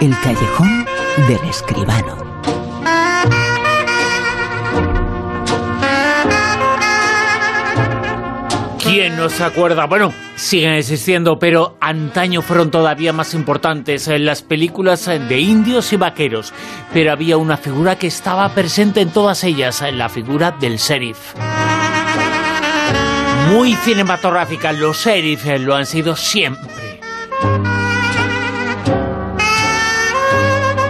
El callejón del escribano. ¿Quién no se acuerda? Bueno, siguen existiendo, pero antaño fueron todavía más importantes en las películas de indios y vaqueros. Pero había una figura que estaba presente en todas ellas, la figura del sheriff. Muy cinematográfica, los sheriffs lo han sido siempre.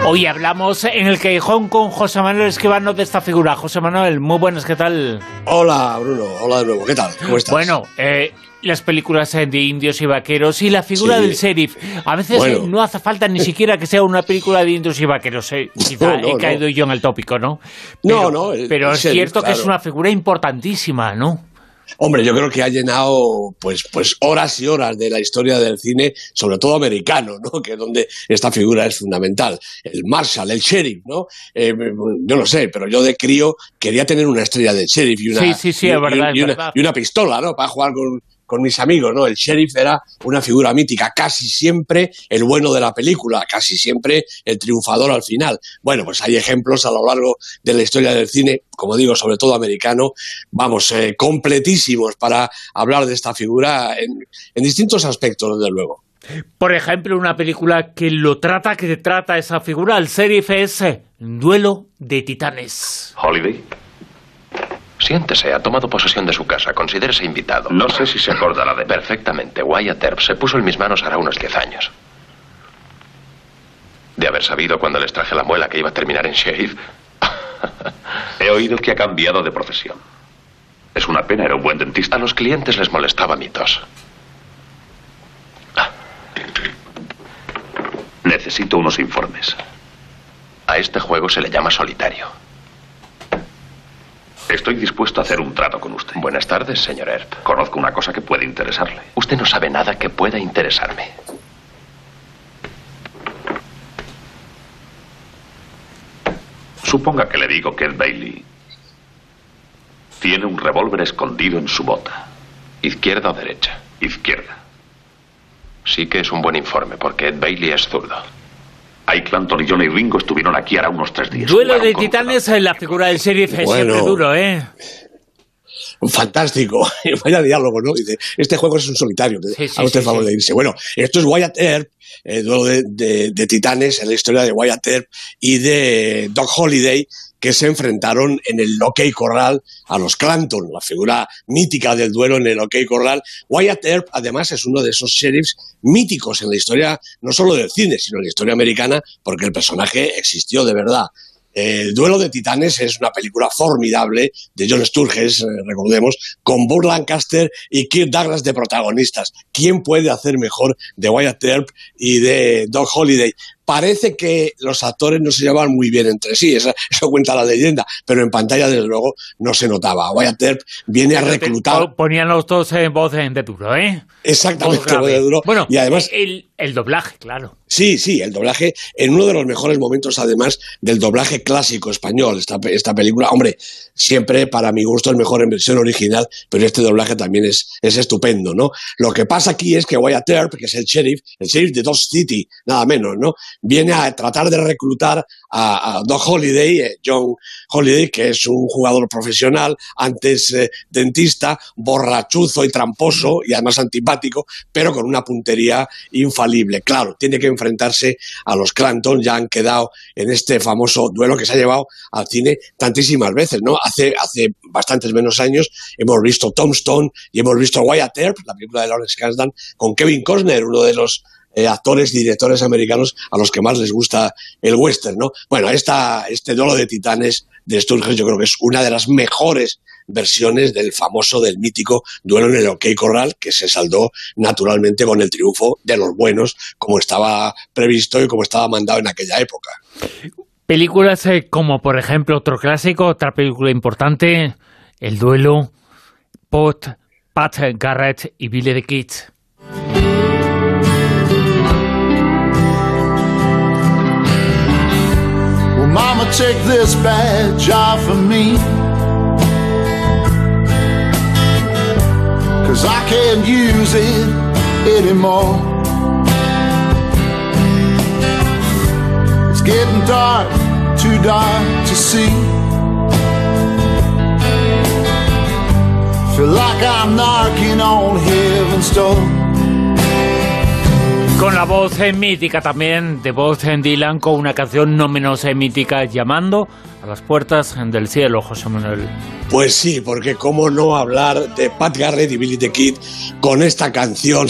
Hoy hablamos en el Callejón con José Manuel Esquivano de esta figura. José Manuel, muy buenas, ¿qué tal? Hola, Bruno. Hola de nuevo. ¿Qué tal? ¿Cómo estás? Bueno, eh, las películas de indios y vaqueros y la figura del sheriff. A veces eh, no hace falta ni siquiera que sea una película de indios y vaqueros. Eh. Quizá he caído yo en el tópico, ¿no? no, no. pero es cierto que es una figura importantísima, ¿no? Hombre, yo creo que ha llenado pues, pues horas y horas de la historia del cine, sobre todo americano, ¿no? Que es donde esta figura es fundamental. El Marshall, el sheriff, ¿no? Eh, yo no sé, pero yo de crío quería tener una estrella de sheriff y una, y una pistola, ¿no? Para jugar con, con mis amigos, ¿no? El sheriff era una figura mítica, casi siempre el bueno de la película, casi siempre el triunfador al final. Bueno, pues hay ejemplos a lo largo de la historia del cine, como digo, sobre todo americano, vamos, eh, completísimos para hablar de esta figura en, en distintos aspectos, desde luego. Por ejemplo, una película que lo trata, que trata esa figura, el sheriff es eh, Duelo de Titanes. Holiday. Siéntese, ha tomado posesión de su casa. Considérese invitado. No sé si se acordará de Perfectamente. Wyatt Earp se puso en mis manos hará unos diez años. De haber sabido cuando les traje la muela que iba a terminar en Shave. He oído que ha cambiado de profesión. Es una pena, era un buen dentista. A los clientes les molestaba mi tos. Necesito unos informes. A este juego se le llama solitario. Estoy dispuesto a hacer un trato con usted. Buenas tardes, señor Earp. Conozco una cosa que puede interesarle. Usted no sabe nada que pueda interesarme. Suponga que le digo que Ed Bailey tiene un revólver escondido en su bota. ¿Izquierda o derecha? Izquierda. Sí que es un buen informe, porque Ed Bailey es zurdo. Hay Clanton y Johnny Ringo estuvieron aquí ahora unos tres días. Duelo de titanes en la figura del sheriff es siempre duro, ¿eh? Fantástico. Vaya diálogo, ¿no? Dice, este juego es un solitario. Sí, sí, a usted favor de irse. Bueno, esto es Wyatt Earp, el duelo de, de, titanes en la historia de Wyatt Earp y de Doc Holiday, que se enfrentaron en el OK Corral a los Clanton, la figura mítica del duelo en el OK Corral. Wyatt Earp, además, es uno de esos sheriffs míticos en la historia, no solo del cine, sino en la historia americana, porque el personaje existió de verdad. El duelo de titanes es una película formidable de John Sturges, eh, recordemos, con Burt Lancaster y Kirk Douglas de protagonistas. ¿Quién puede hacer mejor de Wyatt Earp y de Doc Holliday? Parece que los actores no se llevaban muy bien entre sí, eso, cuenta la leyenda, pero en pantalla desde luego no se notaba. Wyatt Earp viene a reclutar... Ponían los dos en voz de duro, ¿eh? Exactamente, voz de duro. Bueno, y además... El, el doblaje, claro. Sí, sí, el doblaje, en uno de los mejores momentos además del doblaje clásico español, esta, esta película, hombre, siempre para mi gusto es mejor en versión original, pero este doblaje también es, es estupendo, ¿no? Lo que pasa aquí es que Wyatt Earp, que es el sheriff, el sheriff de Dodge City, nada menos, ¿no? Viene a tratar de reclutar a, Doc Holiday, eh, John Holiday, que es un jugador profesional, antes eh, dentista, borrachuzo y tramposo y además antipático, pero con una puntería infalible. Claro, tiene que enfrentarse a los Clanton, ya han quedado en este famoso duelo que se ha llevado al cine tantísimas veces, ¿no? Hace, hace bastantes menos años hemos visto Tombstone y hemos visto Wyatt Earp, la película de Lawrence Kasdan, con Kevin Costner, uno de los eh, actores directores americanos a los que más les gusta el western, ¿no? Bueno, esta, este duelo de titanes de Sturges yo creo que es una de las mejores versiones del famoso, del mítico duelo en el OK Corral, que se saldó naturalmente con el triunfo de los buenos, como estaba previsto y como estaba mandado en aquella época. Películas eh, como, por ejemplo, otro clásico, otra película importante, El duelo, Pot, Pat Garrett y Billy the Kid. Take this badge off of me. Cause I can't use it anymore. It's getting dark, too dark to see. Feel like I'm knocking on heaven's door. Con la voz eh, mítica también de voz en Dylan, con una canción no menos eh, mítica llamando a las puertas del cielo, José Manuel. Pues sí, porque cómo no hablar de Pat Garrett y Billy the Kid con esta canción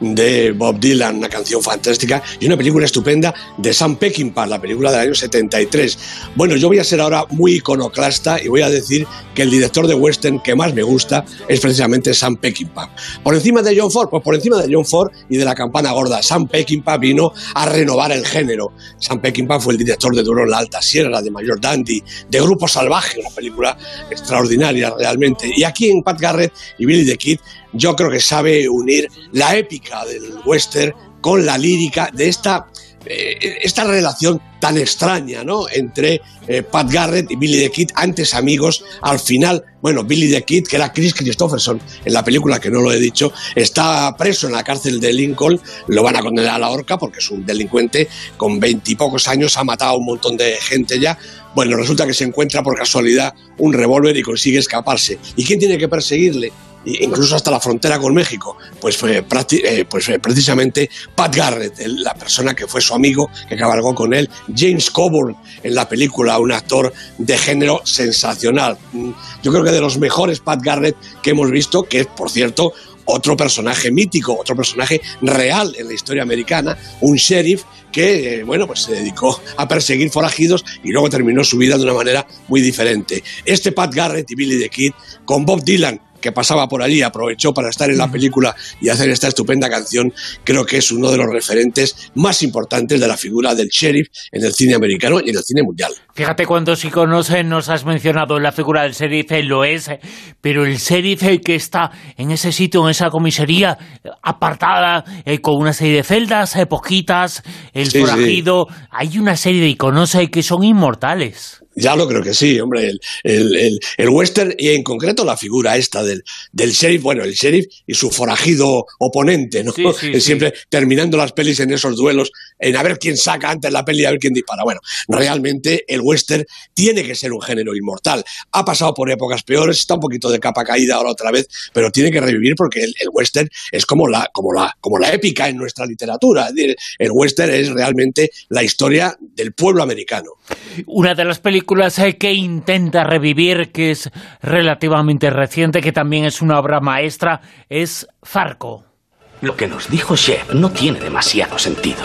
de Bob Dylan, una canción fantástica y una película estupenda de Sam Peckinpah, la película del año 73. Bueno, yo voy a ser ahora muy iconoclasta y voy a decir que el director de western que más me gusta es precisamente Sam Peckinpah. Por encima de John Ford, pues por encima de John Ford y de la campana gorda, Sam Peckinpah vino a renovar el género. Sam Peckinpah fue el director de Duro en la Alta Sierra, de Mayor Dandy, de Grupo Salvaje, una película extraordinaria realmente. Y aquí en Pat Garrett y Billy the Kid, yo creo que sabe unir la épica del western con la lírica de esta eh, esta relación tan extraña, ¿no? Entre eh, Pat Garrett y Billy the Kid, antes amigos, al final, bueno, Billy the Kid, que era Chris Christopherson en la película, que no lo he dicho, está preso en la cárcel de Lincoln, lo van a condenar a la horca porque es un delincuente con veintipocos años, ha matado a un montón de gente ya. Bueno, resulta que se encuentra por casualidad un revólver y consigue escaparse. ¿Y quién tiene que perseguirle? Incluso hasta la frontera con México, pues fue, eh, pues precisamente Pat Garrett, la persona que fue su amigo, que cabalgó con él, James Coburn en la película, un actor de género sensacional. Mm, yo creo que de los mejores Pat Garrett que hemos visto, que es, por cierto, otro personaje mítico, otro personaje real en la historia americana, un sheriff que, eh, bueno, pues se dedicó a perseguir forajidos y luego terminó su vida de una manera muy diferente. Este Pat Garrett y Billy the Kid, con Bob Dylan que pasaba por allí, aprovechó para estar en la película y hacer esta estupenda canción, creo que es uno de los referentes más importantes de la figura del sheriff en el cine americano y en el cine mundial. Fíjate cuántos iconos nos has mencionado la figura del sheriff, eh, lo es, eh, pero el sheriff eh, que está en ese sitio, en esa comisaría apartada, con una serie de celdas, poquitas, el forajido, hay una serie de iconos que son inmortales. Ya lo creo que sí, hombre. El, el, western y en concreto la figura esta del, del sheriff, bueno, el sheriff y su forajido oponente, ¿no? Siempre terminando las pelis en esos duelos, en a ver quién saca antes la peli y a ver quién dispara. Bueno, realmente el western tiene que ser un género inmortal. Ha pasado por épocas peores, está un poquito de capa caída ahora otra vez, pero tiene que revivir porque el, western es como la, como, la, como la épica en nuestra literatura. El western es realmente la historia del pueblo americano. Una de las películas que intenta revivir, que es relativamente reciente, que también es una obra maestra, es Farco. Lo que nos dijo Chef no tiene demasiado sentido.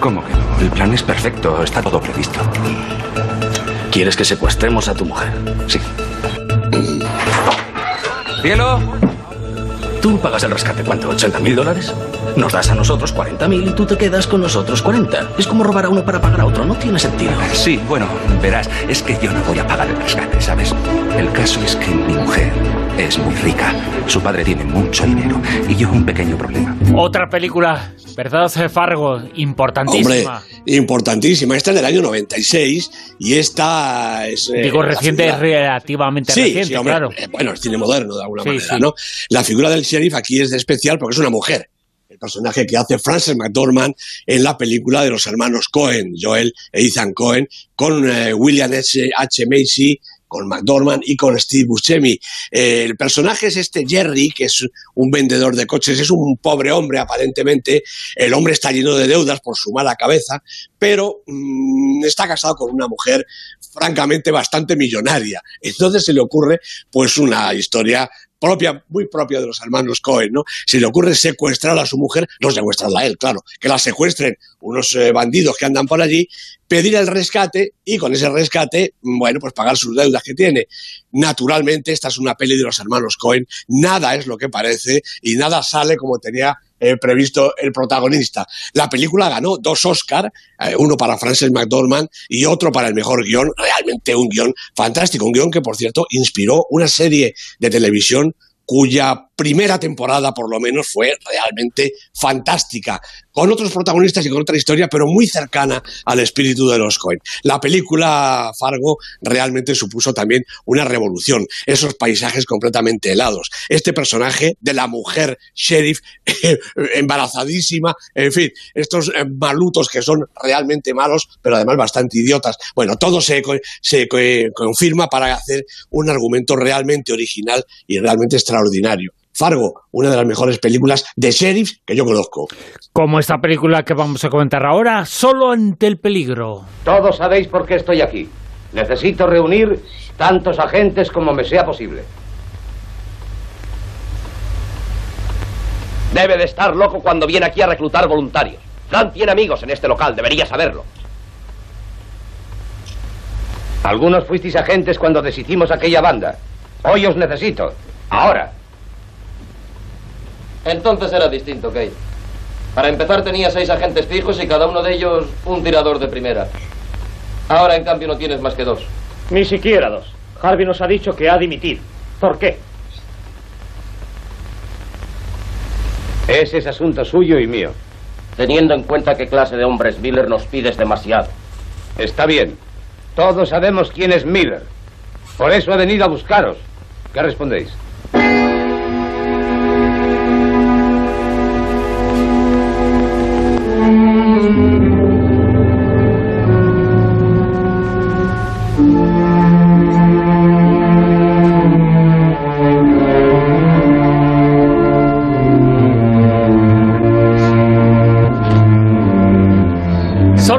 ¿Cómo que no? El plan es perfecto, está todo previsto. ¿Quieres que secuestremos a tu mujer? Sí. ¡Cielo! Tú pagas el rescate, ¿cuánto? ¿80 mil dólares? Nos das a nosotros 40.000 y tú te quedas con nosotros 40. Es como robar a uno para pagar a otro, no tiene sentido. Sí, bueno, verás, es que yo no voy a pagar el rescate, ¿sabes? El caso es que mi mujer es muy rica. Su padre tiene mucho dinero y yo un pequeño problema. Otra película, ¿verdad, Fargo? Importantísima. Hombre, importantísima. Esta es del año 96 y esta es... Eh, Digo, reciente, relativamente reciente, claro. Eh, bueno, es cine moderno de alguna manera, ¿no? La figura del sheriff aquí es especial porque es una mujer personaje que hace Frances McDormand en la película de los hermanos Cohen, Joel e Ethan Cohen, con eh, William H. Macy, con McDormand y con Steve Buscemi. Eh, el personaje es este Jerry, que es un vendedor de coches, es un pobre hombre aparentemente, el hombre está lleno de deudas por su mala cabeza, pero mm, está casado con una mujer francamente bastante millonaria. Entonces se le ocurre pues una historia propia, muy propia de los hermanos Cohen, ¿no? Si le ocurre secuestrar a su mujer, no secuestrarla a él, claro, que la secuestren unos eh, bandidos que andan por allí, pedir el rescate y con ese rescate, bueno, pues pagar sus deudas que tiene. Naturalmente, esta es una peli de los hermanos Cohen, nada es lo que parece y nada sale como tenía eh, previsto el protagonista. La película ganó dos Oscars, eh, uno para Frances McDormand y otro para el mejor guion, realmente un guion fantástico, un guion que por cierto inspiró una serie de televisión cuya primera temporada, por lo menos, fue realmente fantástica, con otros protagonistas y con otra historia, pero muy cercana al espíritu de los Coen. La película Fargo realmente supuso también una revolución, esos paisajes completamente helados, este personaje de la mujer sheriff embarazadísima, en fin, estos eh, malutos que son realmente malos, pero además bastante idiotas. Bueno, todo se, se confirma para hacer un argumento realmente original y realmente extraordinario. Fargo, una de las mejores películas de sheriff que yo conozco. Como esta película que vamos a comentar ahora, solo ante el peligro. Todos sabéis por qué estoy aquí. Necesito reunir tantos agentes como me sea posible. Debe de estar loco cuando viene aquí a reclutar voluntarios. Frank tiene amigos en este local, debería saberlo. Algunos fuisteis agentes cuando deshicimos aquella banda. Hoy os necesito. Ahora. Entonces era distinto, Kate. Para empezar tenía seis agentes fijos y cada uno de ellos un tirador de primera. Ahora, en cambio, no tienes más que dos. Ni siquiera dos. Harvey nos ha dicho que ha dimitir. ¿Por qué? Ese es asunto suyo y mío. Teniendo en cuenta qué clase de hombre es Miller, nos pides demasiado. Está bien. Todos sabemos quién es Miller. Por eso he venido a buscaros. ¿Qué respondéis?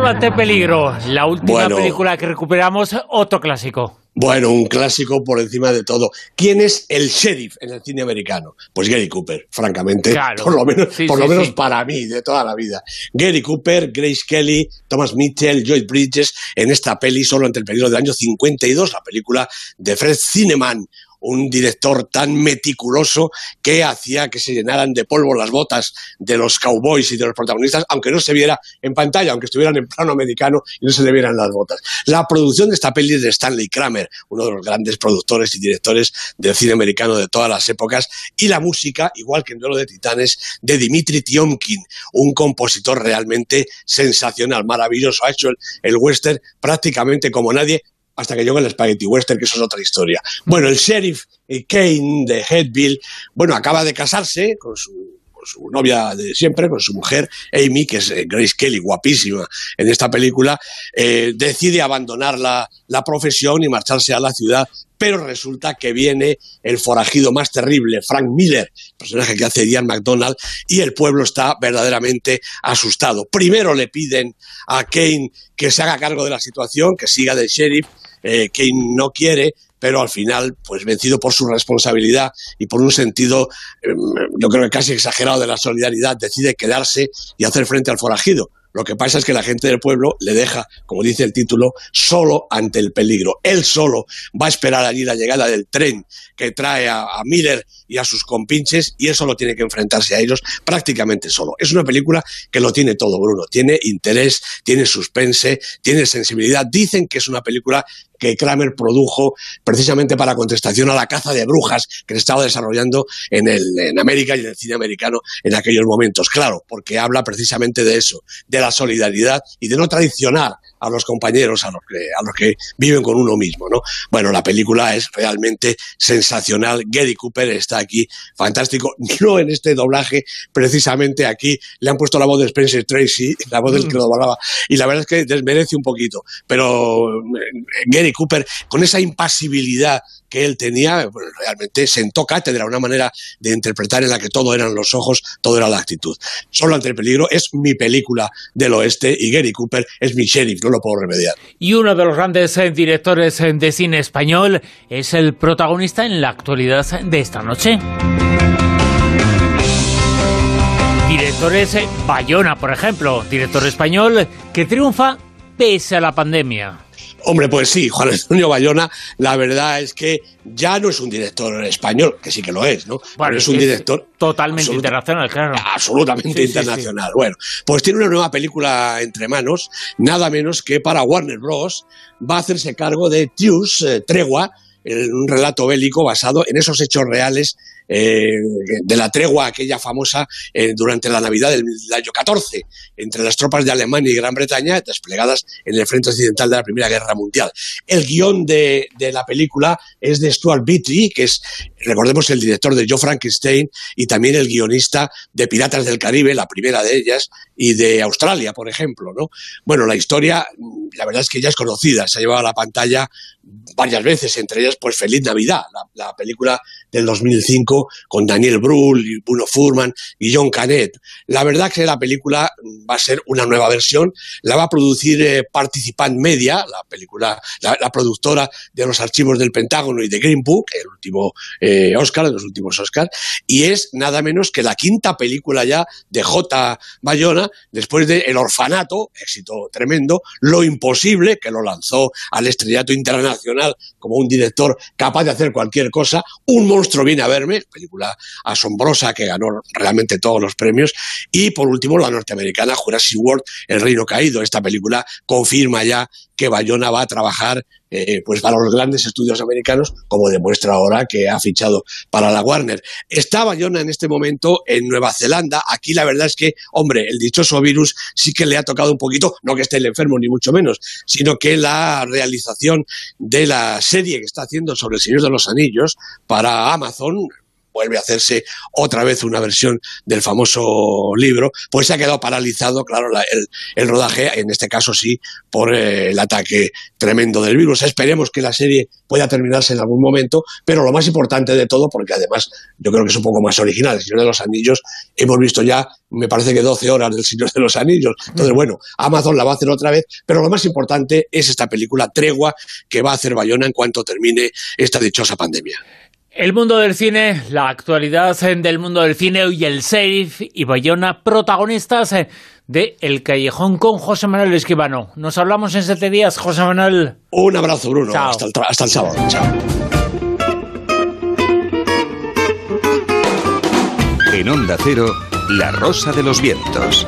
Ante peligro, la última película que recuperamos, otro clásico. Bueno, un clásico por encima de todo. ¿Quién es el sheriff en el cine americano? Pues Gary Cooper, francamente, por lo menos, por lo menos para mí, de toda la vida. Gary Cooper, Grace Kelly, Thomas Mitchell, Joy Bridges, en esta peli solo entre el peligro del año 52, la película de Fred Cineman, un director tan meticuloso que hacía que se llenaran de polvo las botas de los cowboys y de los protagonistas, aunque no se viera en pantalla, aunque estuvieran en plano americano y no se le vieran las botas. La producción de esta peli es de Stanley Kramer, uno de los grandes productores y directores del cine americano de todas las épocas, y la música, igual que en Duelo de Titanes, de Dimitri Tiomkin, un compositor realmente sensacional, maravilloso. Ha hecho el, el western prácticamente como nadie, hasta que llegó el Spaghetti Western, que eso es otra historia. Bueno, el sheriff eh, Kane de Headville, bueno, acaba de casarse con su novia de siempre, con su mujer, Amy, que es eh, Grace Kelly, guapísima en esta película, eh, decide abandonar la, la, profesión y marcharse a la ciudad, pero resulta que viene el forajido más terrible, Frank Miller, personaje que hace Ian McDonald, y el pueblo está verdaderamente asustado. Primero le piden a Kane que se haga cargo de la situación, que siga de sheriff, eh, que no quiere, pero al final, pues vencido por su responsabilidad y por un sentido, em, yo creo que casi exagerado de la solidaridad, decide quedarse y hacer frente al forajido. Lo que pasa es que la gente del pueblo le deja, como dice el título, solo ante el peligro. Él solo va a esperar allí la llegada del tren que trae a, Miller y a sus compinches y él solo tiene que enfrentarse a ellos prácticamente solo. Es una película que lo tiene todo, Bruno. Tiene interés, tiene suspense, tiene sensibilidad. Dicen que es una película que Kramer produjo precisamente para contestación a la caza de brujas que se estaba desarrollando en, el, en América y en el cine americano en aquellos momentos. Claro, porque habla precisamente de eso, de la solidaridad y de no traicionar a los compañeros, a los que, a los que viven con uno mismo, ¿no? Bueno, la película es realmente sensacional. Gary Cooper está aquí, fantástico. No en este doblaje, precisamente aquí le han puesto la voz de Spencer Tracy, la voz del que lo doblaba, y la verdad es que desmerece un poquito. Pero eh, Cooper, con esa impasibilidad que él tenía, realmente sentó cátedra, una manera de interpretar en la que todo eran los ojos, todo era la actitud. Solo ante el peligro es mi película del oeste y Gary Cooper es mi sheriff, no lo puedo remediar. Y uno de los grandes eh, directores eh, de cine español es el protagonista en la actualidad de esta noche. Directores eh, Bayona, por ejemplo, director español que triunfa pese a la pandemia. Hombre, pues sí, Juan Antonio Bayona, la verdad es que ya no es un director español, que sí que lo es, ¿no? Bueno, es un director totalmente internacional, claro. Absolutamente internacional. Bueno, pues tiene una nueva película entre manos, nada menos que para Warner Bros. va a hacerse cargo de Tius, eh, Tregua, un relato bélico basado en esos hechos reales eh, de la tregua aquella famosa eh, durante la Navidad del, año 14 entre las tropas de Alemania y Gran Bretaña desplegadas en el frente occidental de la Primera Guerra Mundial. El guion de, de la película es de Stuart Beatty, que es, recordemos, el director de Joe Frankenstein y también el guionista de Piratas del Caribe, la primera de ellas, y de Australia, por ejemplo. ¿no? Bueno, la historia, la verdad es que ya es conocida, se ha llevado a la pantalla varias veces, entre ellas pues Feliz Navidad, la, película del 2005 con Daniel Brühl, Bruno Furman y John Canet. La verdad que la película va a ser una nueva versión, la va a producir eh, Participant Media, la película, la, productora de los archivos del Pentágono y de Green Book, el último eh, Oscar, de los últimos Oscar, y es nada menos que la quinta película ya de J. Bayona, después de El Orfanato, éxito tremendo, Lo Imposible, que lo lanzó al estrellato internacional como un director capaz de hacer cualquier cosa, Un monstruo viene a verme, película asombrosa que ganó realmente todos los premios, y por último la norteamericana Jurassic World, El Reino Caído. Esta película confirma ya que Bayona va a trabajar eh, pues para los grandes estudios americanos, como demuestra ahora que ha fichado para la Warner. Está Bayona en este momento en Nueva Zelanda. Aquí la verdad es que, hombre, el dichoso virus sí que le ha tocado un poquito, no que esté el enfermo ni mucho menos, sino que la realización de la serie que está haciendo sobre el Señor de los Anillos para Amazon, vuelve a hacerse otra vez una versión del famoso libro, pues se ha quedado paralizado, claro, el, rodaje, en este caso sí, por eh, el ataque tremendo del virus. Esperemos que la serie pueda terminarse en algún momento, pero lo más importante de todo, porque además yo creo que es un poco más original, El Señor de los Anillos, hemos visto ya, me parece que 12 horas del Señor de los Anillos. Entonces, bueno, Amazon la va a hacer otra vez, pero lo más importante es esta película Tregua que va a hacer Bayona en cuanto termine esta dichosa pandemia. El mundo del cine, la actualidad del mundo del cine y el safe y Bayona, protagonistas de El Callejón con José Manuel Esquivano. Nos hablamos en siete días, José Manuel. Un abrazo, Bruno. Hasta el, hasta el sábado. Chao. En Onda Cero, La Rosa de los Vientos.